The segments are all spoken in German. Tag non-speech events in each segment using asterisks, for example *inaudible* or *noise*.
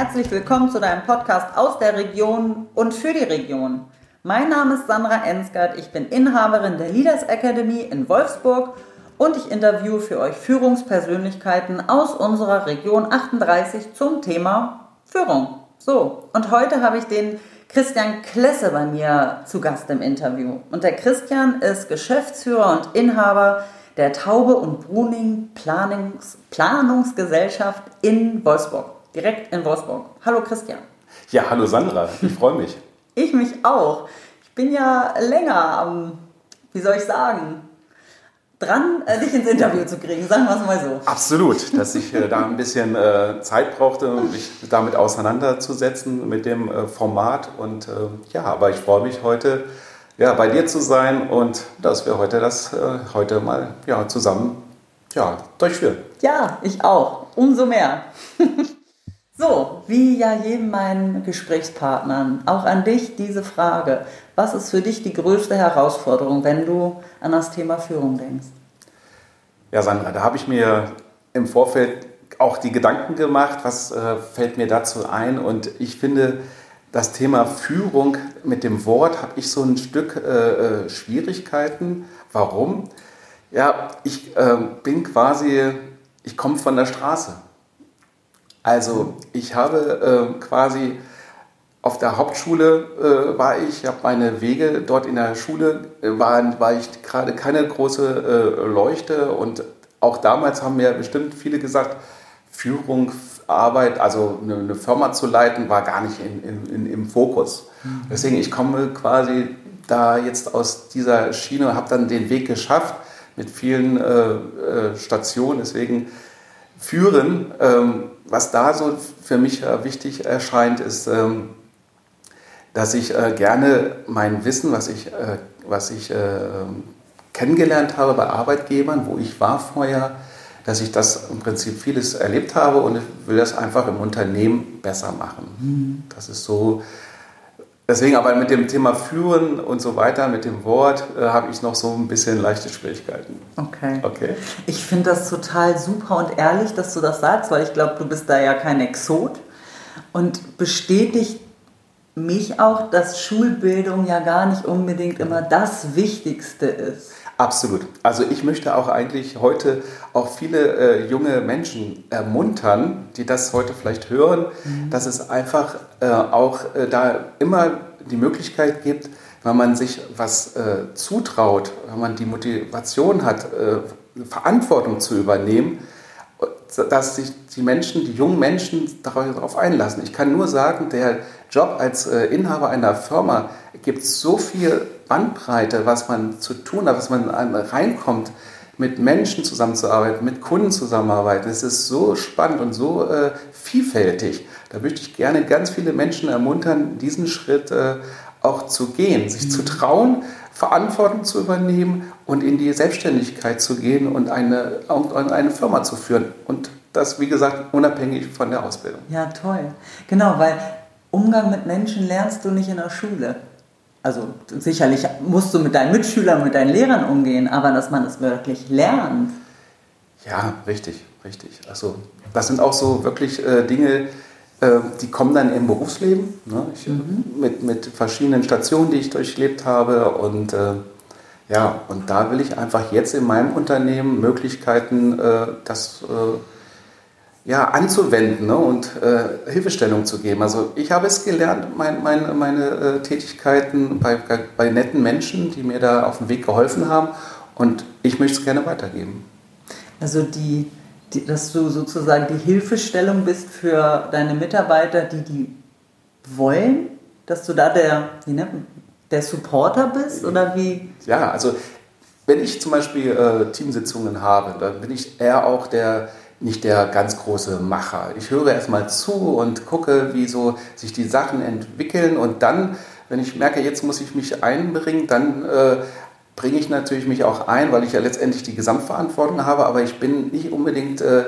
herzlich willkommen zu deinem Podcast aus der Region und für die Region. Mein Name ist Sandra Ensgard, ich bin Inhaberin der Leaders Academy in Wolfsburg und ich interviewe für euch Führungspersönlichkeiten aus unserer Region 38 zum Thema Führung. So, und heute habe ich den Christian Klesse bei mir zu Gast im Interview. Und der Christian ist Geschäftsführer und Inhaber der Taube und Bruning Planungs Planungsgesellschaft in Wolfsburg. Direkt in Wolfsburg. Hallo Christian. Ja, hallo Sandra. Ich freue mich. *laughs* ich mich auch. Ich bin ja länger am, wie soll ich sagen, dran, äh, dich ins Interview zu kriegen, sagen wir es mal so. Absolut, *laughs* dass ich äh, da ein bisschen äh, Zeit brauchte, mich damit auseinanderzusetzen mit dem Format. Und ja, aber ich freue mich heute, ja, bei dir zu sein und dass wir heute das heute mal ja, zusammen ja, durchführen. Ja, ich auch. Umso mehr. *laughs* so, wie ja jedem meinen Gesprächspartnern, auch an dich diese Frage. Was ist für dich die größte Herausforderung, wenn du an das Thema Führung denkst? Ja, Sandra, da habe ich mir im Vorfeld auch die Gedanken gemacht, was äh, fällt mir dazu ein. Und ich finde, das Thema Führung mit dem Wort habe ich so ein Stück äh, äh Schwierigkeiten. Warum? Ja, ich äh, bin quasi, ich komme von der Straße. Also ich habe äh, quasi auf der Hauptschule äh, war ich, habe meine Wege dort in der Schule, äh, war, war ich gerade keine große äh, Leuchte und auch damals haben mir bestimmt viele gesagt, Führung, Arbeit, also eine, eine Firma zu leiten, war gar nicht in, in, im Fokus. Mhm. Deswegen, ich komme quasi da jetzt aus dieser Schiene, habe dann den Weg geschafft mit vielen äh, äh, Stationen. Deswegen führen, ähm, was da so für mich äh, wichtig erscheint, ist, ähm, dass ich äh, gerne mein Wissen, was ich, äh, was ich kennengelernt habe bei Arbeitgebern, wo ich war vorher, dass ich das im Prinzip vieles erlebt habe und ich will das einfach im Unternehmen besser machen. Mhm. Das ist so. Deswegen aber mit dem Thema Führen und so weiter, mit dem Wort, äh, habe ich noch so ein bisschen leichte Schwierigkeiten. Okay. okay. Ich finde das total super und ehrlich, dass du das sagst, weil ich glaube, du bist da ja kein Exot und bestätigt mich auch, dass Schulbildung ja gar nicht unbedingt immer das Wichtigste ist. Absolut. Also ich möchte auch eigentlich heute auch viele äh, junge Menschen ermuntern, die das heute vielleicht hören, mhm. dass es einfach äh, auch äh, da immer die Möglichkeit gibt, wenn man sich was äh, zutraut, wenn man die Motivation hat, äh, Verantwortung zu übernehmen, dass sich die Menschen, die jungen Menschen darauf einlassen. Ich kann nur sagen, der Job als äh, Inhaber einer Firma gibt so viel Bandbreite, was man zu tun hat, was man reinkommt, mit Menschen zusammenzuarbeiten, mit Kunden zusammenarbeiten. Es ist so spannend und so äh, vielfältig. Da möchte ich gerne ganz viele Menschen ermuntern, diesen Schritt äh, auch zu gehen, sich mhm. zu trauen, Verantwortung zu übernehmen und in die Selbstständigkeit zu gehen und eine, und eine Firma zu führen. Und das, wie gesagt, unabhängig von der Ausbildung. Ja, toll. Genau, weil Umgang mit Menschen lernst du nicht in der Schule. Also sicherlich musst du mit deinen Mitschülern, mit deinen Lehrern umgehen, aber dass man es wirklich lernt. Ja, richtig, richtig. Also das sind auch so wirklich äh, Dinge, äh, die kommen dann im Berufsleben. Ne? Ich, mhm. mit, mit verschiedenen Stationen, die ich durchlebt habe. Und äh, ja, und da will ich einfach jetzt in meinem Unternehmen Möglichkeiten, äh, das äh, ja, anzuwenden ne, und äh, Hilfestellung zu geben. Also ich habe es gelernt, mein, mein, meine äh, Tätigkeiten bei, bei netten Menschen, die mir da auf dem Weg geholfen haben und ich möchte es gerne weitergeben. Also die, die, dass du sozusagen die Hilfestellung bist für deine Mitarbeiter, die die wollen, dass du da der, wie nennt der Supporter bist oder wie? Ja, also wenn ich zum Beispiel äh, Teamsitzungen habe, dann bin ich eher auch der nicht der ganz große Macher. Ich höre erstmal zu und gucke, wie so sich die Sachen entwickeln und dann, wenn ich merke, jetzt muss ich mich einbringen, dann äh, bringe ich natürlich mich auch ein, weil ich ja letztendlich die Gesamtverantwortung habe, aber ich bin nicht unbedingt äh,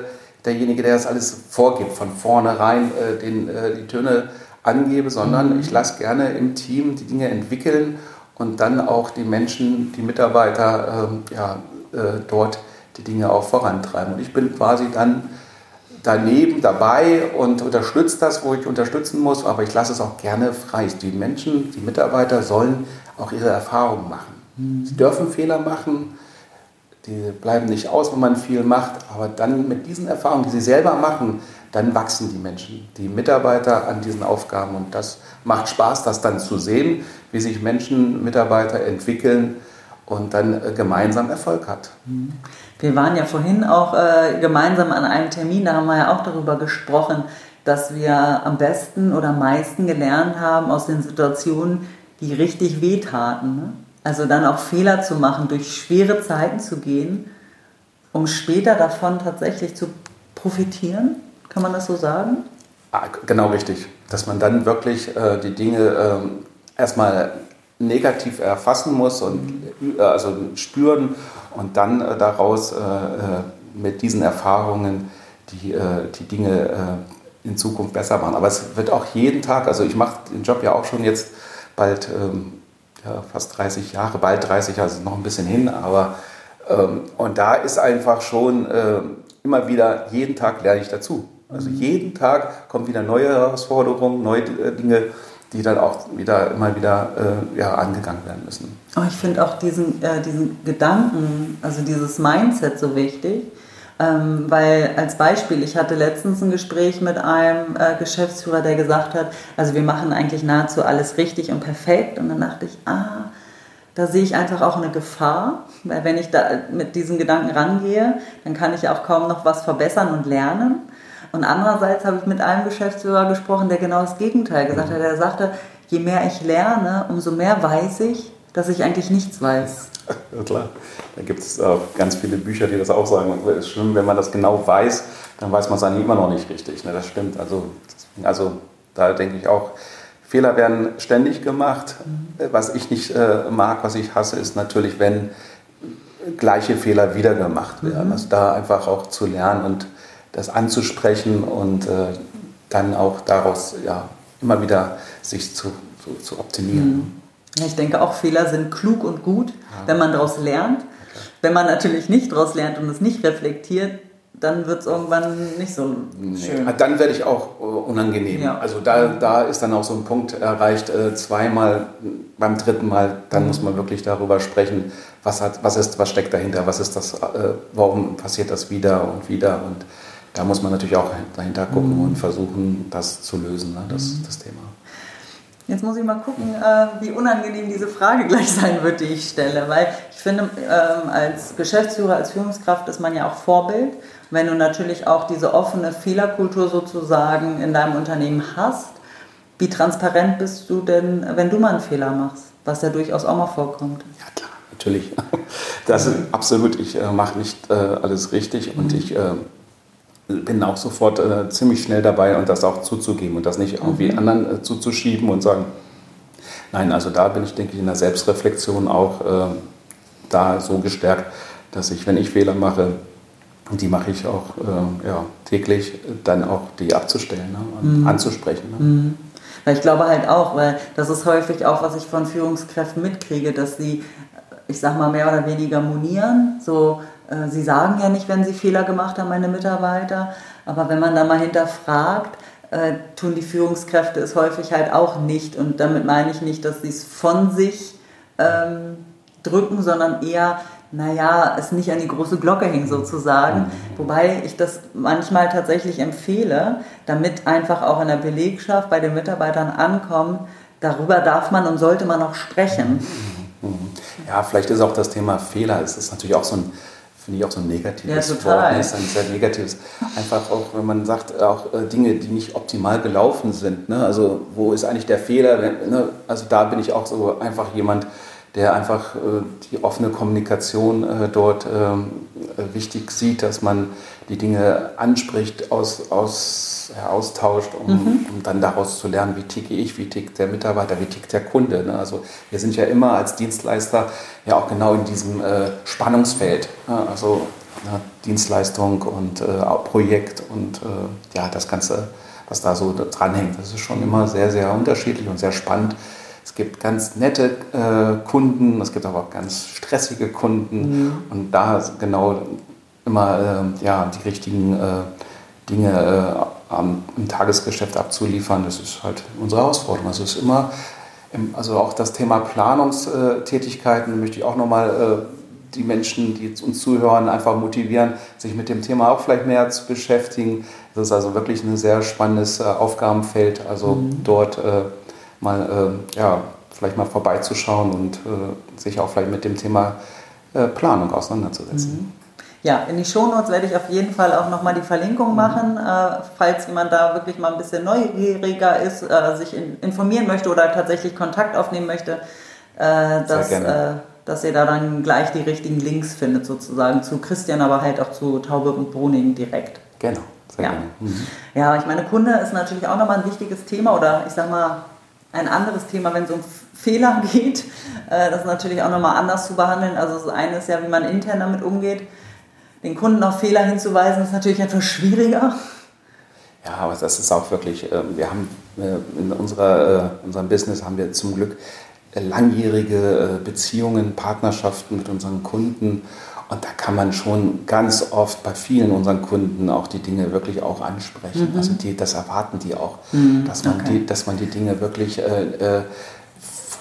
derjenige, der das alles vorgibt, von vornherein äh, den, äh, die Töne angebe, sondern mhm. ich lasse gerne im Team die Dinge entwickeln und dann auch die Menschen, die Mitarbeiter ähm, ja, äh, dort die Dinge auch vorantreiben. Und ich bin quasi dann daneben dabei und unterstütze das, wo ich unterstützen muss, aber ich lasse es auch gerne frei. Die Menschen, die Mitarbeiter sollen auch ihre Erfahrungen machen. Mhm. Sie dürfen Fehler machen, die bleiben nicht aus, wenn man viel macht, aber dann mit diesen Erfahrungen, die sie selber machen, dann wachsen die Menschen, die Mitarbeiter an diesen Aufgaben und das macht Spaß, das dann zu sehen, wie sich Menschen, Mitarbeiter entwickeln und dann äh, gemeinsam Erfolg hat. Mhm. Wir waren ja vorhin auch äh, gemeinsam an einem Termin, da haben wir ja auch darüber gesprochen, dass wir am besten oder am meisten gelernt haben aus den Situationen, die richtig wehtaten. Ne? Also dann auch Fehler zu machen, durch schwere Zeiten zu gehen, um später davon tatsächlich zu profitieren. Kann man das so sagen? Ah, genau richtig. Dass man dann wirklich äh, die Dinge äh, erstmal negativ erfassen muss und äh, also spüren und dann äh, daraus äh, äh, mit diesen Erfahrungen die, die Dinge in Zukunft besser machen. Aber es wird auch jeden Tag, also ich mache den Job ja auch schon jetzt bald ähm, ja, fast 30 Jahre, bald 30, also noch ein bisschen hin, aber ähm, und da ist einfach schon immer wieder, jeden Tag lerne ich dazu. Also mhm. jeden Tag kommen wieder neue Herausforderungen, neue Dinge, die dann auch wieder immer wieder äh, ja, angegangen werden müssen. Oh, ich finde auch diesen, äh, diesen Gedanken, also dieses Mindset so wichtig. Ähm, weil als Beispiel, ich hatte letztens ein Gespräch mit einem äh, Geschäftsführer, der gesagt hat, also wir machen eigentlich nahezu alles richtig und perfekt. Und dann dachte ich, ah, da sehe ich einfach auch eine Gefahr, weil wenn ich da mit diesen Gedanken rangehe, dann kann ich auch kaum noch was verbessern und lernen. Und andererseits habe ich mit einem Geschäftsführer gesprochen, der genau das Gegenteil gesagt hat. Er sagte, je mehr ich lerne, umso mehr weiß ich, dass ich eigentlich nichts weiß. *laughs* Ja, klar. Da gibt es auch ganz viele Bücher, die das auch sagen. Es ist schlimm, wenn man das genau weiß, dann weiß man es eigentlich immer noch nicht richtig. Ne? Das stimmt. Also, also da denke ich auch, Fehler werden ständig gemacht. Mhm. Was ich nicht äh, mag, was ich hasse, ist natürlich, wenn gleiche Fehler wieder gemacht werden. Mhm. Also da einfach auch zu lernen und das anzusprechen und äh, dann auch daraus ja, immer wieder sich zu, zu, zu optimieren. Mhm. Ja, ich denke auch, Fehler sind klug und gut, ja. wenn man daraus lernt. Okay. Wenn man natürlich nicht daraus lernt und es nicht reflektiert, dann wird es irgendwann nicht so schön. Nee. Dann werde ich auch äh, unangenehm. Ja. Also da, da ist dann auch so ein Punkt erreicht, äh, zweimal, beim dritten Mal, dann mhm. muss man wirklich darüber sprechen, was, hat, was, ist, was steckt dahinter, was ist das, äh, warum passiert das wieder und wieder und da muss man natürlich auch dahinter gucken mhm. und versuchen, das zu lösen, ne, das, mhm. das Thema. Jetzt muss ich mal gucken, äh, wie unangenehm diese Frage *laughs* gleich sein wird, die ich stelle. Weil ich finde, ähm, als Geschäftsführer, als Führungskraft ist man ja auch Vorbild. Wenn du natürlich auch diese offene Fehlerkultur sozusagen in deinem Unternehmen hast, wie transparent bist du denn, wenn du mal einen Fehler machst? Was ja durchaus auch mal vorkommt. Ja, klar, natürlich. *laughs* Das ist absolut. Ich äh, mache nicht äh, alles richtig und mhm. ich bin auch sofort äh, ziemlich schnell dabei und das auch zuzugeben und das nicht irgendwie mhm. anderen äh, zuzuschieben und sagen, nein, also da bin ich, denke ich, in der Selbstreflexion auch äh, da so gestärkt, dass ich, wenn ich Fehler mache, und die mache ich auch äh, ja, täglich, dann auch die abzustellen ne, und mhm. anzusprechen. Ne. Mhm. Ich glaube halt auch, weil das ist häufig auch, was ich von Führungskräften mitkriege, dass sie, ich sag mal, mehr oder weniger monieren, so äh, sie sagen ja nicht, wenn sie Fehler gemacht haben, meine Mitarbeiter, aber wenn man da mal hinterfragt, äh, tun die Führungskräfte es häufig halt auch nicht. Und damit meine ich nicht, dass sie es von sich ähm, drücken, sondern eher, naja, es nicht an die große Glocke hängen sozusagen. Mhm. Wobei ich das manchmal tatsächlich empfehle, damit einfach auch in der Belegschaft bei den Mitarbeitern ankommt, darüber darf man und sollte man auch sprechen. Mhm. Ja, vielleicht ist auch das Thema Fehler, es ist natürlich auch so ein finde ich auch so ein negatives ja, Wort. Das ist ein sehr negatives. Einfach auch, wenn man sagt, auch äh, Dinge, die nicht optimal gelaufen sind. Ne? Also wo ist eigentlich der Fehler? Ne? Also da bin ich auch so einfach jemand, der einfach äh, die offene Kommunikation äh, dort ähm, äh, wichtig sieht, dass man die Dinge anspricht, aus, aus, austauscht, um, mhm. um, dann daraus zu lernen, wie ticke ich, wie tickt der Mitarbeiter, wie tickt der Kunde. Ne? Also wir sind ja immer als Dienstleister ja auch genau in diesem äh, Spannungsfeld. Ne? Also ne, Dienstleistung und äh, Projekt und ja, das Ganze, was da so dranhängt, das ist schon immer sehr, sehr unterschiedlich und sehr spannend es gibt ganz nette äh, Kunden, es gibt aber auch ganz stressige Kunden. Mhm. Und da genau immer äh, ja, die richtigen äh, Dinge äh, am, im Tagesgeschäft abzuliefern, das ist halt unsere Herausforderung. Also es ist immer, also auch das Thema Planungstätigkeiten möchte ich auch nochmal äh, die Menschen, die uns zuhören, einfach motivieren, sich mit dem Thema auch vielleicht mehr zu beschäftigen. Das ist also wirklich ein sehr spannendes äh, Aufgabenfeld, also mhm. dort äh, mal, äh, ja, vielleicht mal vorbeizuschauen und äh, sich auch vielleicht mit dem Thema Planung auseinanderzusetzen. Mhm. Ja, in die Shownotes werde ich auf jeden Fall auch nochmal die Verlinkung mhm. machen, äh, falls jemand da wirklich mal ein bisschen neugieriger ist, äh, sich in, informieren möchte oder tatsächlich Kontakt aufnehmen möchte, äh, dass, äh, dass ihr da dann gleich die richtigen Links findet, sozusagen zu Christian, aber halt auch zu Taube und Bruning direkt. Genau. Sehr ja. Mhm. ja, ich meine, Kunde ist natürlich auch nochmal ein wichtiges Thema oder ich sag mal ein anderes Thema, wenn es um Fehler *laughs* geht. Äh, das ist natürlich auch nochmal anders zu behandeln. Also das eine ist ja, wie man intern damit umgeht den Kunden auf Fehler hinzuweisen, ist natürlich etwas schwieriger. Ja, aber das ist auch wirklich, ähm, wir haben äh, in unserer, äh, unserem Business haben wir zum Glück langjährige äh, Beziehungen, Partnerschaften mit unseren Kunden. Und da kann man schon ganz oft bei vielen unseren Kunden auch die Dinge wirklich auch ansprechen. Mhm. Also die, das erwarten die auch, mhm. dass, man okay. die, dass man die Dinge wirklich äh,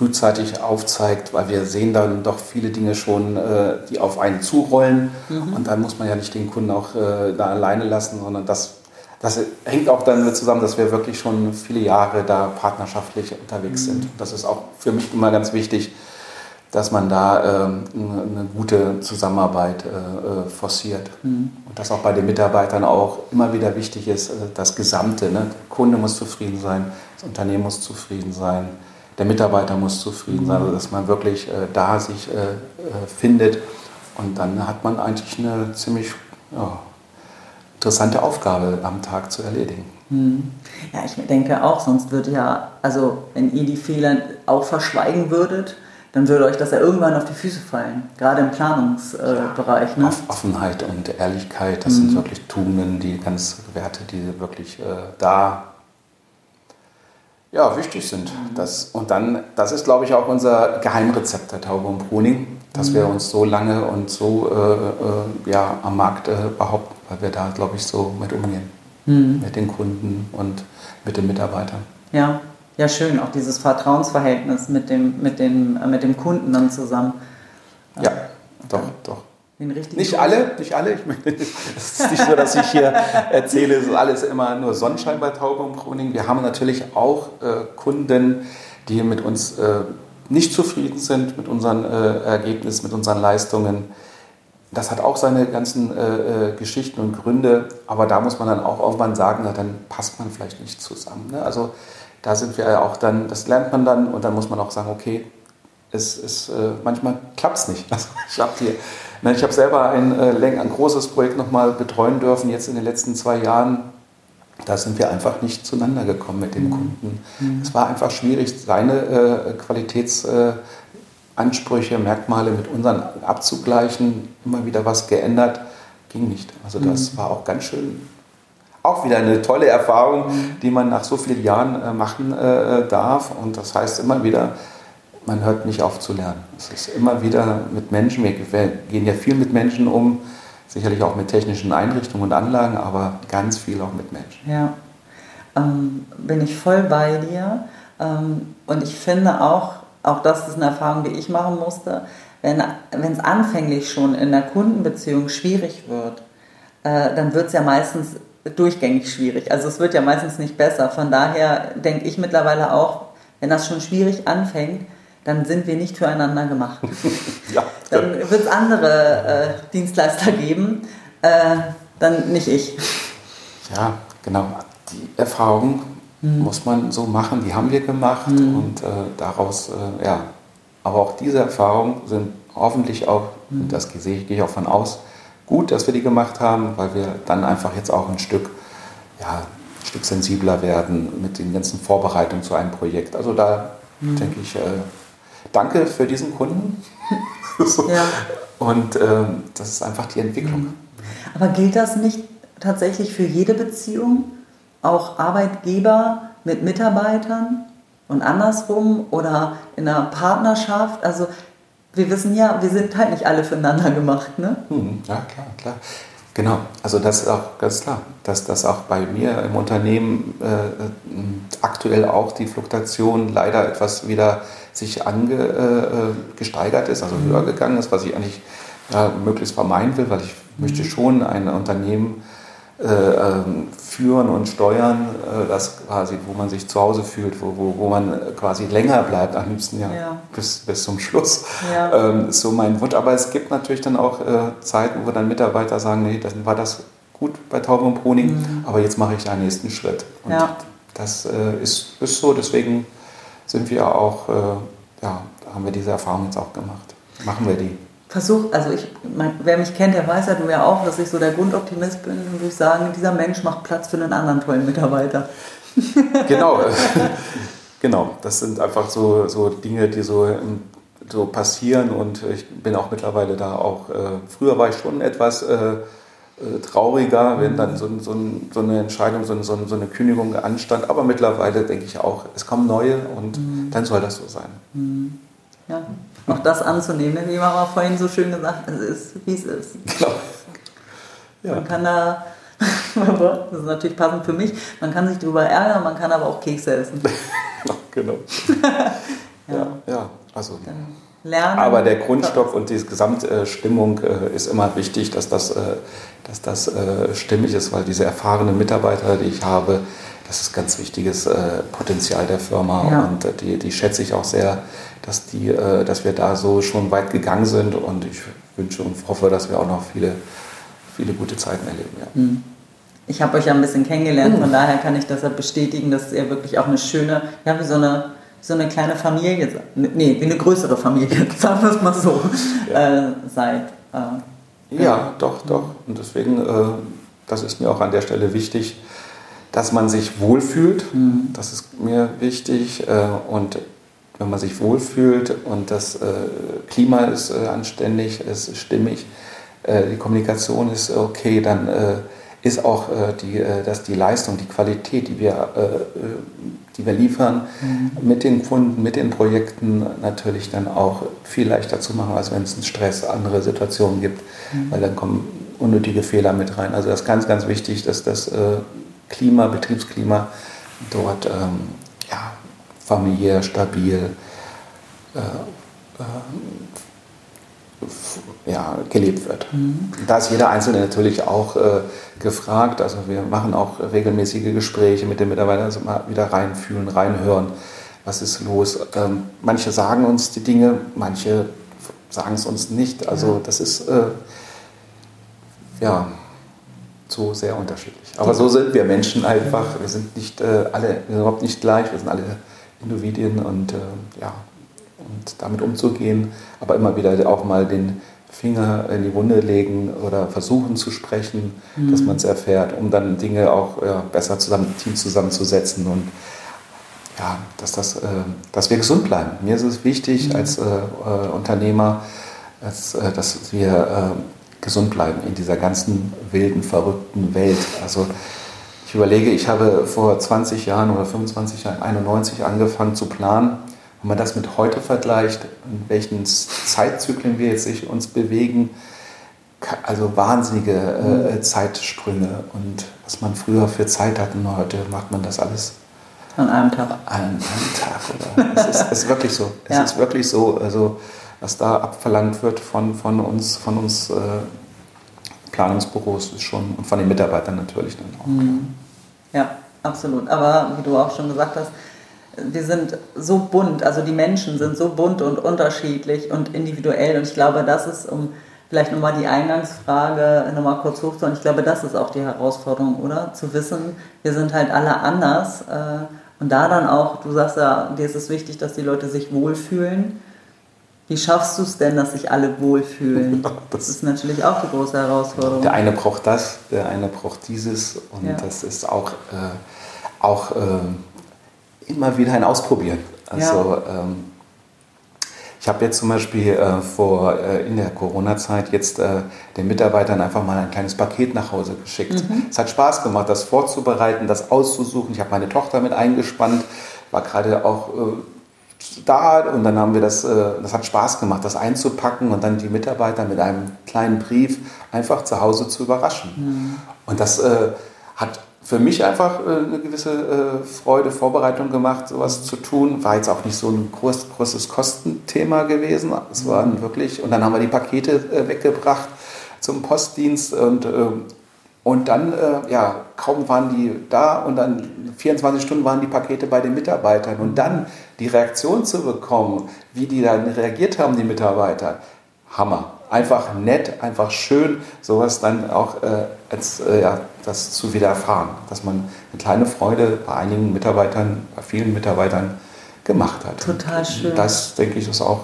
frühzeitig aufzeigt, weil wir sehen dann doch viele Dinge schon, äh, die auf einen zurollen. Mhm. Und dann muss man ja nicht den Kunden auch äh, da alleine lassen, sondern das, das hängt auch dann zusammen, dass wir wirklich schon viele Jahre da partnerschaftlich unterwegs mhm. sind. Das ist auch für mich immer ganz wichtig, dass man da ähm, eine gute Zusammenarbeit äh, forciert. Mhm. Und dass auch bei den Mitarbeitern auch immer wieder wichtig ist, das Gesamte. Ne? Der Kunde muss zufrieden sein, das Unternehmen muss zufrieden sein der Mitarbeiter muss zufrieden sein, also dass man wirklich äh, da sich äh, äh, findet. Und dann hat man eigentlich eine ziemlich ja, interessante Aufgabe am Tag zu erledigen. Hm. Ja, ich denke auch, sonst würde ja, also wenn ihr die Fehler auch verschweigen würdet, dann würde euch das ja irgendwann auf die Füße fallen, gerade im Planungsbereich. Äh, ne? Offenheit und Ehrlichkeit, das mhm. sind wirklich Tugenden, die ganz Werte, die wirklich äh, da ja, wichtig sind. Das, und dann, das ist, glaube ich, auch unser Geheimrezept der Taube und Bruning, dass mhm. wir uns so lange und so äh, äh, ja, am Markt äh, behaupten, weil wir da, glaube ich, so mit umgehen. Mhm. Mit den Kunden und mit den Mitarbeitern. Ja, ja, schön, auch dieses Vertrauensverhältnis mit dem, mit dem, äh, mit dem Kunden dann zusammen. Ja, doch, doch den richtigen Nicht alle, nicht alle. Ich meine, *laughs* es ist nicht so, dass ich hier erzähle, es ist alles immer nur Sonnenschein bei Taube und Bruning. Wir haben natürlich auch äh, Kunden, die mit uns äh, nicht zufrieden sind mit unseren äh, Ergebnissen, mit unseren Leistungen. Das hat auch seine ganzen äh, äh, Geschichten und Gründe, aber da muss man dann auch irgendwann sagen, na, dann passt man vielleicht nicht zusammen. Ne? Also da sind wir ja auch dann, das lernt man dann und dann muss man auch sagen, okay, es, es, äh, manchmal klappt es nicht. *laughs* Also ich habe hier ich habe selber ein, äh, ein großes Projekt nochmal betreuen dürfen, jetzt in den letzten zwei Jahren. Da sind wir einfach nicht zueinander gekommen mit dem mhm. Kunden. Mhm. Es war einfach schwierig, seine äh, Qualitätsansprüche, äh, Merkmale mit unseren abzugleichen. Immer wieder was geändert, ging nicht. Also das mhm. war auch ganz schön auch wieder eine tolle Erfahrung, mhm. die man nach so vielen Jahren äh, machen äh, darf. Und das heißt immer wieder, man hört nicht auf zu lernen. Es ist immer wieder mit Menschen, wir gehen ja viel mit Menschen um, sicherlich auch mit technischen Einrichtungen und Anlagen, aber ganz viel auch mit Menschen. Ja, ähm, bin ich voll bei dir. Ähm, und ich finde auch, auch das ist eine Erfahrung, die ich machen musste, wenn es anfänglich schon in der Kundenbeziehung schwierig wird, äh, dann wird es ja meistens durchgängig schwierig. Also es wird ja meistens nicht besser. Von daher denke ich mittlerweile auch, wenn das schon schwierig anfängt, dann sind wir nicht füreinander gemacht. *laughs* ja, dann wird es andere äh, Dienstleister geben, äh, dann nicht ich. Ja, genau. Die Erfahrung hm. muss man so machen, die haben wir gemacht hm. und äh, daraus, äh, ja, aber auch diese Erfahrungen sind hoffentlich auch, hm. das gehe ich auch von aus, gut, dass wir die gemacht haben, weil wir dann einfach jetzt auch ein Stück, ja, ein Stück sensibler werden mit den ganzen Vorbereitungen zu einem Projekt. Also da hm. denke ich, äh, danke für diesen Kunden. *laughs* so. ja. Und ähm, das ist einfach die Entwicklung. Mhm. Aber gilt das nicht tatsächlich für jede Beziehung? Auch Arbeitgeber mit Mitarbeitern und andersrum oder in einer Partnerschaft? Also wir wissen ja, wir sind halt nicht alle füreinander gemacht. Ne? Mhm. Ja, klar, klar. Genau, also das ist auch ganz klar, dass das auch bei mir im Unternehmen äh, aktuell auch die Fluktuation leider etwas wieder sich ange, äh, ist, also höher gegangen ist, was ich eigentlich ja, möglichst vermeiden will, weil ich möchte schon ein Unternehmen äh, ähm, führen und steuern, äh, das quasi, wo man sich zu Hause fühlt, wo, wo, wo man quasi länger bleibt, am liebsten ja, ja. Bis, bis zum Schluss. Ja. Ähm, ist so mein Wunsch. Aber es gibt natürlich dann auch äh, Zeiten, wo dann Mitarbeiter sagen, nee, dann war das gut bei Taube und Proning, mhm. aber jetzt mache ich einen nächsten Schritt. Und ja. das äh, ist, ist so, deswegen sind wir auch, äh, ja, haben wir diese Erfahrung jetzt auch gemacht. Machen wir die versuche, also ich, mein, wer mich kennt, der weiß ja du ja auch, dass ich so der Grundoptimist bin und würde sagen, dieser Mensch macht Platz für einen anderen tollen Mitarbeiter. *laughs* Genau, *laughs* genau. Das sind einfach so, so Dinge, die so, so passieren und ich bin auch mittlerweile da auch, äh, früher war ich schon etwas äh trauriger, wenn dann so, so, so eine Entscheidung, so, so, eine Kündigung anstand, aber mittlerweile denke ich auch, es kommen neue und mhm. dann soll das so sein. Mhm. Ja auch das anzunehmen, wie Mama vorhin so schön gesagt hat, es ist, wie es ist. Genau. Ja. Man kann da, *laughs* das ist natürlich passend für mich, man kann sich darüber ärgern, man kann aber auch Kekse essen. *laughs* genau. *laughs* ja. ja. ja, also. Lernen. Aber der Grundstock und die Gesamtstimmung äh, ist immer wichtig, dass das, äh, dass das äh, stimmig ist, weil diese erfahrenen Mitarbeiter, die ich habe, das ist ganz wichtiges Potenzial der Firma ja. und die, die schätze ich auch sehr dass, die, dass wir da so schon weit gegangen sind und ich wünsche und hoffe, dass wir auch noch viele, viele gute Zeiten erleben. Ja. Hm. Ich habe euch ja ein bisschen kennengelernt, von hm. daher kann ich das bestätigen, dass ihr wirklich auch eine schöne, ja, wie so eine, so eine kleine Familie, nee, wie eine größere Familie, *laughs* sagen wir es mal so, ja. äh, seid. Äh, ja, doch, doch. Und deswegen, äh, das ist mir auch an der Stelle wichtig, dass man sich wohlfühlt. Mhm. Das ist mir wichtig. Äh, und wenn man sich wohlfühlt und das äh, Klima ist äh, anständig, ist stimmig, die Kommunikation ist okay, dann ist auch äh, die, äh, dass die Leistung, die Qualität, die wir, die wir liefern, mhm. mit den Kunden, mit den Projekten natürlich dann auch viel leichter zu machen, als wenn es einen Stress, andere Situationen gibt, mhm. weil dann kommen unnötige Fehler mit rein. Also das ist ganz, ganz wichtig, dass das Klima, Betriebsklima dort ähm, ja, familiär, stabil äh, äh, ja, gelebt wird. Mhm. Da ist jeder Einzelne natürlich auch äh, gefragt. Also wir machen auch regelmäßige Gespräche mit den Mitarbeitern, also mal wieder reinfühlen, reinhören, was ist los. Ähm, manche sagen uns die Dinge, manche sagen es uns nicht. Also das ist äh, ja so sehr unterschiedlich. Aber so sind wir Menschen einfach. Wir sind nicht äh, alle überhaupt nicht gleich. Wir sind alle Individuen und äh, ja, und damit umzugehen, aber immer wieder auch mal den Finger in die Wunde legen oder versuchen zu sprechen, mhm. dass man es erfährt, um dann Dinge auch ja, besser zusammen, Team zusammenzusetzen und ja, dass, das, äh, dass wir gesund bleiben. Mir ist es wichtig mhm. als äh, äh, Unternehmer, als, äh, dass wir äh, gesund bleiben in dieser ganzen wilden, verrückten Welt. Also ich überlege, ich habe vor 20 Jahren oder 25 Jahren, 91 angefangen zu planen. Wenn man das mit heute vergleicht, in welchen Zeitzyklen wir jetzt sich uns bewegen, also wahnsinnige äh, mhm. Zeitsprünge und was man früher für Zeit hatte, heute macht man das alles an einem Tag. An einem Tag, oder? es, ist, es ist wirklich so. Es ja. ist wirklich so, also was da abverlangt wird von, von uns, von uns äh, Planungsbüros ist schon und von den Mitarbeitern natürlich dann auch. Mhm. Ja, absolut. Aber wie du auch schon gesagt hast, wir sind so bunt, also die Menschen sind so bunt und unterschiedlich und individuell. Und ich glaube, das ist, um vielleicht nochmal die Eingangsfrage nochmal kurz hochzuholen, ich glaube, das ist auch die Herausforderung, oder? Zu wissen, wir sind halt alle anders. Äh, und da dann auch, du sagst ja, dir ist es wichtig, dass die Leute sich wohlfühlen. Wie schaffst du es denn, dass sich alle wohlfühlen? *laughs* Das, ist natürlich auch die große Herausforderung. Der eine braucht das, der eine braucht dieses und ja. das ist auch, äh, auch äh, immer wieder ein Ausprobieren. Also ja. ähm, ich habe jetzt zum Beispiel äh, vor, äh, in der Corona-Zeit jetzt äh, den Mitarbeitern einfach mal ein kleines Paket nach Hause geschickt. Mhm. Es hat Spaß gemacht, das vorzubereiten, das auszusuchen. Ich habe meine Tochter mit eingespannt, war gerade auch äh, da und dann haben wir das, äh, das hat Spaß gemacht, das einzupacken und dann die Mitarbeiter mit einem kleinen Brief einfach zu Hause zu überraschen. Mhm. Und das äh, hat für mich einfach äh, eine gewisse äh, Freude, Vorbereitung gemacht, sowas zu tun. War jetzt auch nicht so ein groß, großes Kostenthema gewesen. Es waren mhm. wirklich, und dann haben wir die Pakete äh, weggebracht zum Postdienst und, ähm, und dann, ja, kaum waren die da und dann 24 Stunden waren die Pakete bei den Mitarbeitern und dann die Reaktion zu bekommen, wie die dann reagiert haben, die Mitarbeiter, Hammer. Einfach nett, einfach schön, sowas dann auch äh, als, äh, ja, das zu widerfahren, dass man eine kleine Freude bei einigen Mitarbeitern, bei vielen Mitarbeitern gemacht hat. Total schön. Das, denke ich, ist auch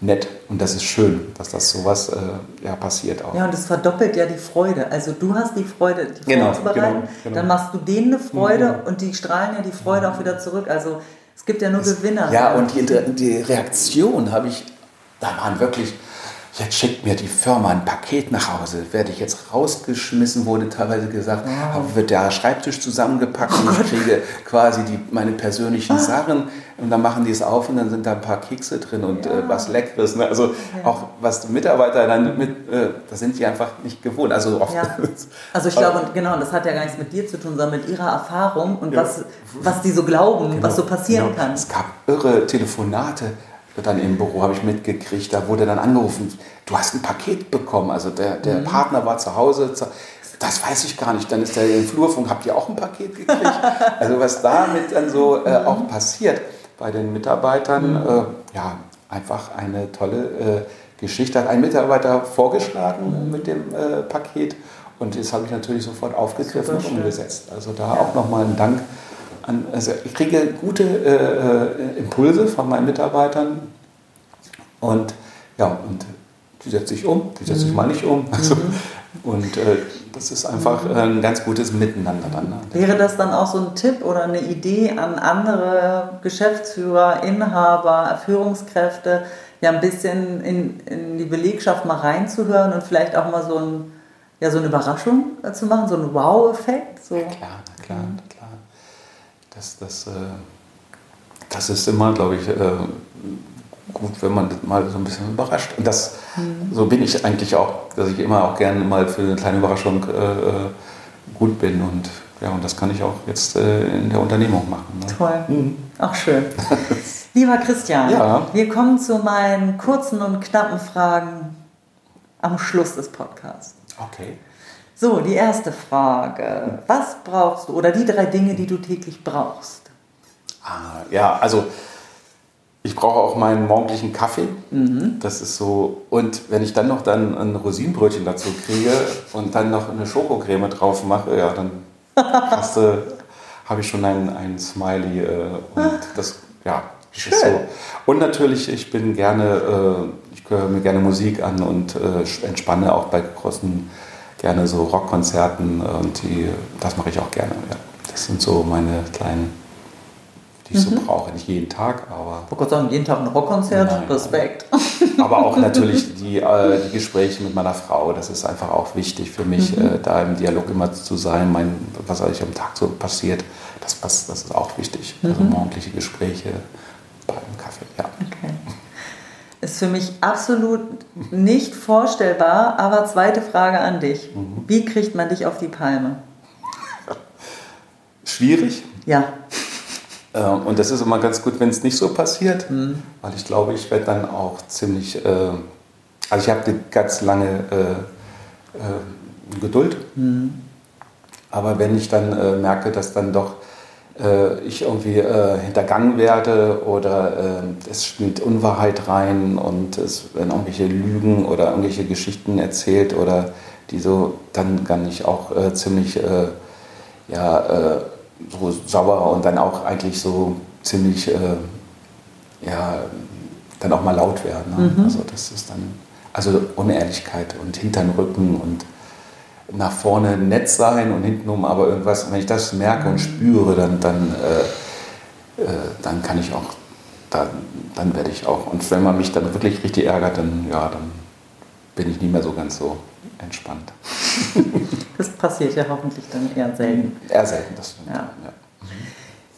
nett und das ist schön, dass das sowas äh, ja, passiert auch. Ja, und es verdoppelt ja die Freude. Also du hast die Freude, die genau, vorzubereiten, genau, genau. dann machst du denen eine Freude mhm. und die strahlen ja die Freude auch wieder zurück. Also es gibt ja nur Gewinner. Ja, und die, die Reaktion habe ich, da waren wirklich jetzt schickt mir die Firma ein Paket nach Hause, werde ich jetzt rausgeschmissen, wurde teilweise gesagt, wow. wird der Schreibtisch zusammengepackt oh und ich kriege quasi die, meine persönlichen ah. Sachen und dann machen die es auf und dann sind da ein paar Kekse drin und ja. äh, was Leckeres. Ne? Also ja. auch was Mitarbeiter dann mit, äh, das sind die einfach nicht gewohnt. Also, oft ja. *laughs* also ich glaube, genau, das hat ja gar nichts mit dir zu tun, sondern mit ihrer Erfahrung und was, was die so glauben, genau. was so passieren genau. kann. Es gab irre Telefonate dann im Büro habe ich mitgekriegt, da wurde dann angerufen, du hast ein Paket bekommen. Also der, der mhm. Partner war zu Hause. Das weiß ich gar nicht. Dann ist der im Flurfunk, habt ihr auch ein Paket gekriegt? *laughs* also was damit dann so äh, mhm. auch passiert bei den Mitarbeitern, mhm. äh, ja, einfach eine tolle äh, Geschichte. Hat ein Mitarbeiter vorgeschlagen mit dem äh, Paket und das habe ich natürlich sofort aufgegriffen und umgesetzt. Also da ja. auch nochmal ein Dank an, also ich kriege gute äh, äh, Impulse von meinen Mitarbeitern und ja, und die setze ich um, die setze ich mhm. mal nicht um. Also, mhm. *laughs* Und äh, das ist einfach äh, ein ganz gutes Miteinander dann. Ne? Wäre das dann auch so ein Tipp oder eine Idee an andere Geschäftsführer, Inhaber, Führungskräfte, ja ein bisschen in, in die Belegschaft mal reinzuhören und vielleicht auch mal so, ein, ja, so eine Überraschung äh, zu machen, so einen Wow-Effekt? So. Ja, klar, na klar. Das, das, äh, das ist immer, glaube ich, äh, gut, wenn man mal so ein bisschen überrascht. Und das, mhm. so bin ich eigentlich auch, dass ich immer auch gerne mal für eine kleine Überraschung äh, gut bin und ja, und das kann ich auch jetzt äh, in der Unternehmung machen. Ne? Toll. Mhm. Auch schön. Lieber Christian, ja. wir kommen zu meinen kurzen und knappen Fragen am Schluss des Podcasts. Okay. So, die erste Frage. Was brauchst du oder die drei Dinge, die du täglich brauchst? Ah, ja, also ich brauche auch meinen morgendlichen Kaffee. Mhm. Das ist so. Und wenn ich dann noch dann ein Rosinenbrötchen dazu kriege und dann noch eine Schokocreme drauf mache, ja, dann *laughs* habe ich schon ein, ein Smiley. Äh, und das, ja, das ist so. Und natürlich, ich bin gerne, äh, ich höre mir gerne Musik an und äh, entspanne auch bei großen gerne so Rockkonzerten und die, das mache ich auch gerne. Ja. Das sind so meine kleinen, die ich mhm. so brauche. Nicht jeden Tag, aber. Ich wollte sagen, jeden Tag ein Rockkonzert, nein, Respekt. Aber auch *laughs* natürlich die, äh, die Gespräche mit meiner Frau, das ist einfach auch wichtig für mich, mhm. äh, da im Dialog immer zu sein, mein, was eigentlich am Tag so passiert, das, das, das ist auch wichtig. Also mhm. Also morgendliche Gespräche beim Kaffee, ja. Okay. Ist für mich absolut nicht vorstellbar, aber zweite Frage an dich. Mhm. Wie kriegt man dich auf die Palme? Schwierig. Ja. *laughs* Ähm, und das ist immer ganz gut, wenn es nicht so passiert, mhm. weil ich glaube, ich werde dann auch ziemlich, äh, also ich habe ganz lange äh, äh, Geduld, mhm. aber wenn ich dann äh, merke, dass dann doch ich irgendwie äh, hintergangen werde oder äh, es spielt Unwahrheit rein und es werden irgendwelche Lügen oder irgendwelche Geschichten erzählt oder die so, dann kann ich auch äh, ziemlich äh, ja, äh, so sauer und dann auch eigentlich so ziemlich ja, dann auch mal laut werden. Ne? Mhm. Also das ist dann, also Unehrlichkeit und hinter den Rücken und nach vorne nett sein und hintenrum aber irgendwas, wenn ich das merke und spüre, dann, dann, äh, äh, dann kann ich auch, dann, dann werde ich auch, und wenn man mich dann wirklich richtig ärgert, dann, ja, dann bin ich nicht mehr so ganz so entspannt. *laughs* Das passiert ja hoffentlich dann eher selten. Eher selten, das stimmt. Ja. ja.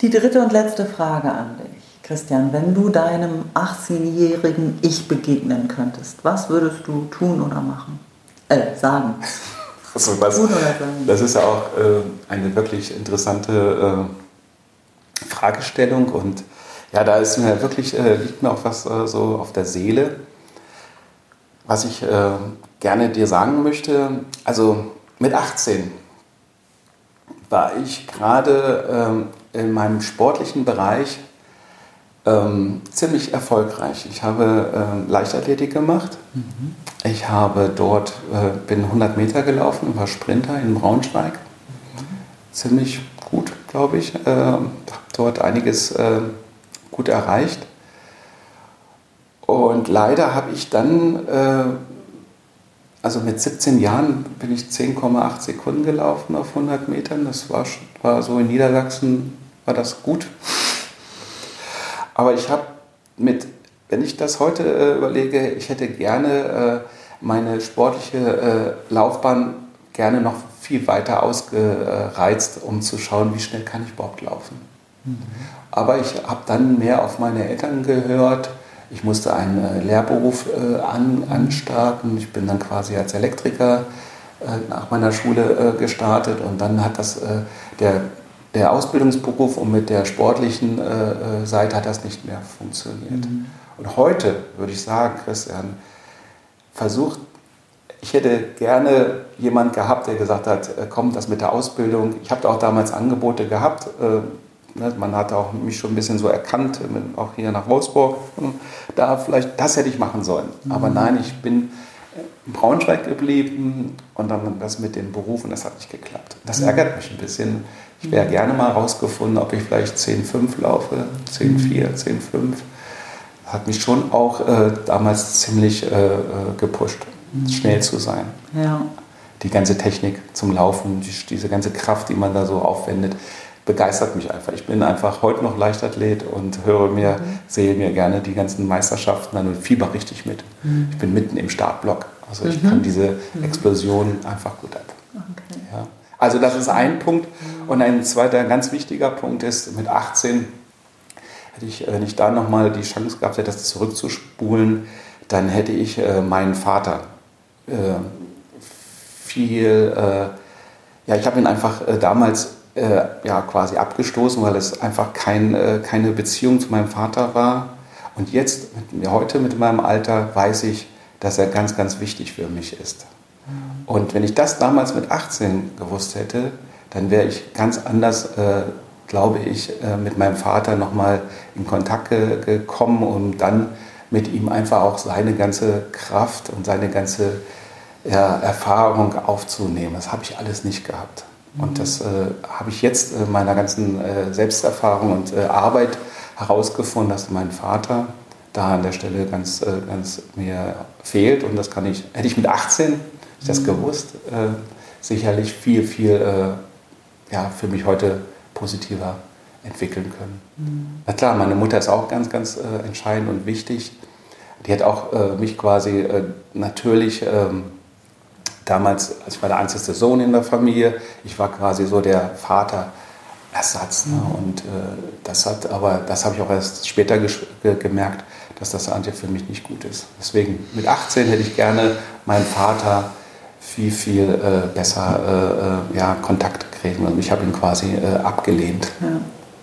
Die dritte und letzte Frage an dich. Christian, wenn du deinem 18-jährigen Ich begegnen könntest, was würdest du tun oder machen? Äh, sagen. *laughs* Also was. Das ist ja auch äh, eine wirklich interessante äh, Fragestellung und ja, da ist mir wirklich, äh, liegt mir auch was äh, so auf der Seele, was ich äh, gerne dir sagen möchte. Also mit 18 war ich gerade ähm, in meinem sportlichen Bereich ähm, ziemlich erfolgreich. Ich habe ähm, Leichtathletik gemacht. Mhm. Ich habe dort, äh, bin 100 Meter gelaufen, war Sprinter in Braunschweig. Mhm. Ziemlich gut, glaube ich. Äh, habe dort einiges äh, gut erreicht. Und leider habe ich dann, äh, also mit 17 Jahren bin ich 10,8 Sekunden gelaufen auf 100 Metern. Das war, war so in Niedersachsen, war das gut. Aber ich habe mit, wenn ich das heute äh, überlege, ich hätte gerne äh, meine sportliche äh, Laufbahn gerne noch viel weiter ausgereizt, um zu schauen, wie schnell kann ich überhaupt laufen. Mhm. Aber ich habe dann mehr auf meine Eltern gehört. Ich musste einen äh, Lehrberuf äh, an, anstarten. Ich bin dann quasi als Elektriker äh, nach meiner Schule gestartet und dann hat das der der Ausbildungsberuf und mit der sportlichen äh, äh, Seite hat das nicht mehr funktioniert. Mhm. Und heute würde ich sagen, Christian, versucht, ich hätte gerne jemand gehabt, der gesagt hat, äh, komm, das mit der Ausbildung. Ich habe auch damals Angebote gehabt. Äh, ne, man hat auch mich schon ein bisschen so erkannt, auch hier nach Wolfsburg. Da vielleicht, das hätte ich machen sollen. Mhm. Aber nein, ich bin in Braunschweig geblieben und dann das mit den Berufen, das hat nicht geklappt. Das mhm. ärgert mich ein bisschen. Ich wäre gerne mal rausgefunden, ob ich vielleicht 10,5 laufe, 10,4, 10,5. Das hat mich schon auch äh, damals ziemlich äh, äh, gepusht, mhm. schnell zu sein. Ja. Die ganze Technik zum Laufen, die, diese ganze Kraft, die man da so aufwendet, begeistert mich einfach. Ich bin einfach heute noch Leichtathlet und höre mir, mhm. sehe mir gerne die ganzen Meisterschaften an und fieber richtig mit. Mhm. Ich bin mitten im Startblock. Also ich mhm. kann diese mhm. Explosion einfach gut ab. Okay. Ja. Also das ist ein Punkt. Und ein zweiter ganz wichtiger Punkt ist, mit 18 hätte ich, wenn ich da nochmal die Chance gehabt hätte, das zurückzuspulen, dann hätte ich äh, meinen Vater äh, viel, äh, ja, ich habe ihn einfach äh, damals äh, ja, quasi abgestoßen, weil es einfach kein, äh, keine Beziehung zu meinem Vater war. Und jetzt, mit, heute mit meinem Alter, weiß ich, dass er ganz, ganz wichtig für mich ist. Und wenn ich das damals mit 18 gewusst hätte, dann wäre ich ganz anders, äh, glaube ich, äh, mit meinem Vater nochmal in Kontakt ge gekommen, um dann mit ihm einfach auch seine ganze Kraft und seine ganze ja, Erfahrung aufzunehmen. Das habe ich alles nicht gehabt. Und mhm. das äh, habe ich jetzt in meiner ganzen äh, Selbsterfahrung und äh, Arbeit herausgefunden, dass mein Vater da an der Stelle ganz, äh, ganz mir fehlt. Und das kann ich, hätte ich mit 18 ich das gewusst, äh, sicherlich viel, viel äh, ja, für mich heute positiver entwickeln können. Mhm. Na klar, meine Mutter ist auch ganz, ganz äh, entscheidend und wichtig. Die hat auch äh, mich quasi äh, natürlich ähm, damals, als ich war der einzige Sohn in der Familie, ich war quasi so der Vaterersatz. Ne? Und äh, das hat, aber das habe ich auch erst später gemerkt, dass das eigentlich für mich nicht gut ist. Deswegen mit 18 hätte ich gerne meinen Vater viel, viel äh, besser äh, äh, ja, Kontakt kriegen. Und ich habe ihn quasi äh, abgelehnt. Ja.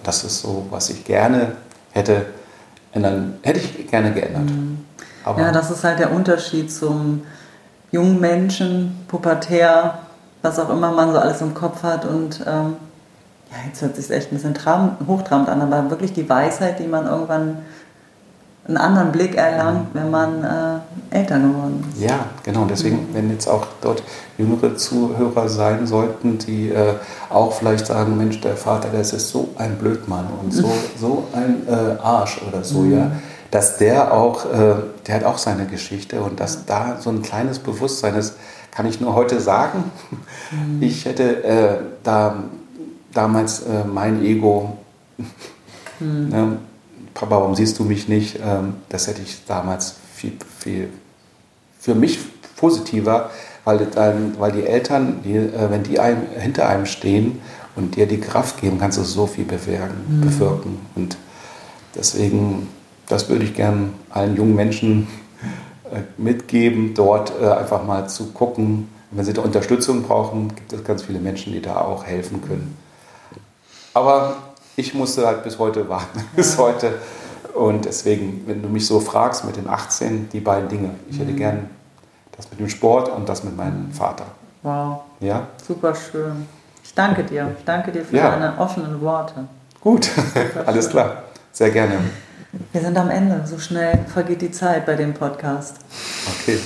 Das ist so, was ich gerne hätte ändern, hätte ich gerne geändert. Mhm. Aber ja, das ist halt der Unterschied zum jungen Menschen, pubertär, was auch immer man so alles im Kopf hat. Und ähm, ja, jetzt hört sich echt ein bisschen hochtrabend an, aber wirklich die Weisheit, die man irgendwann einen anderen Blick erlangt, wenn man äh, älter geworden ist. Ja, genau. Deswegen, wenn jetzt auch dort jüngere Zuhörer sein sollten, die äh, auch vielleicht sagen, Mensch, der Vater, der ist so ein Blödmann und so, *laughs* so ein äh, Arsch oder so, mhm. ja, dass der auch, äh, der hat auch seine Geschichte und dass da so ein kleines Bewusstsein ist, kann ich nur heute sagen. Mhm. Ich hätte äh, da damals äh, mein Ego mhm. ne, Papa, warum siehst du mich nicht? Ähm, das hätte ich damals viel, viel für mich positiver, weil, weil die Eltern, die, äh, wenn die einem, hinter einem stehen und dir die Kraft geben, kannst du so viel bewirken, mhm. bewirken. Und Deswegen, das würde ich gern allen jungen Menschen äh, mitgeben, dort äh, einfach mal zu gucken. Wenn sie da Unterstützung brauchen, gibt es ganz viele Menschen, die da auch helfen können. Aber ich musste halt bis heute warten, *laughs* bis heute. Und deswegen, wenn du mich so fragst mit den 18, die beiden Dinge. Ich hätte mhm. gern das mit dem Sport und das mit meinem Vater. Wow. Ja? Super schön. Ich danke dir. Ich danke dir für ja. deine offenen Worte. Gut, *laughs* alles klar. Sehr gerne. Wir sind am Ende. So schnell vergeht die Zeit bei dem Podcast. Okay.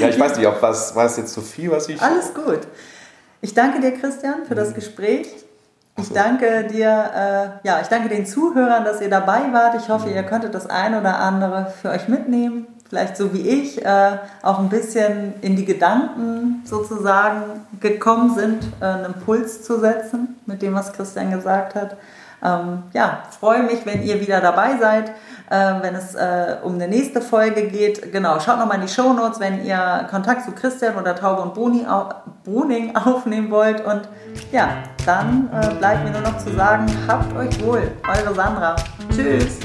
ja, ich weiß nicht, ob was war es jetzt zu viel, was ich. Alles gut. Ich danke dir, Christian, für das mhm. Gespräch. Ich danke dir, äh, ja, ich danke den Zuhörern, dass ihr dabei wart. Ich hoffe, ihr könntet das ein oder andere für euch mitnehmen. Vielleicht so wie ich, äh, auch ein bisschen in die Gedanken sozusagen gekommen sind, äh, einen Impuls zu setzen mit dem, was Christian gesagt hat. Ähm, ja, freue mich, wenn ihr wieder dabei seid, äh, wenn es äh, um eine nächste Folge geht. Genau, schaut nochmal in die Show Notes, wenn ihr Kontakt zu Christian oder Taube und Boni au Boning *laughs* aufnehmen wollt. Und ja, dann äh, bleibt mir nur noch zu sagen, habt euch wohl, eure Sandra. Tschüss.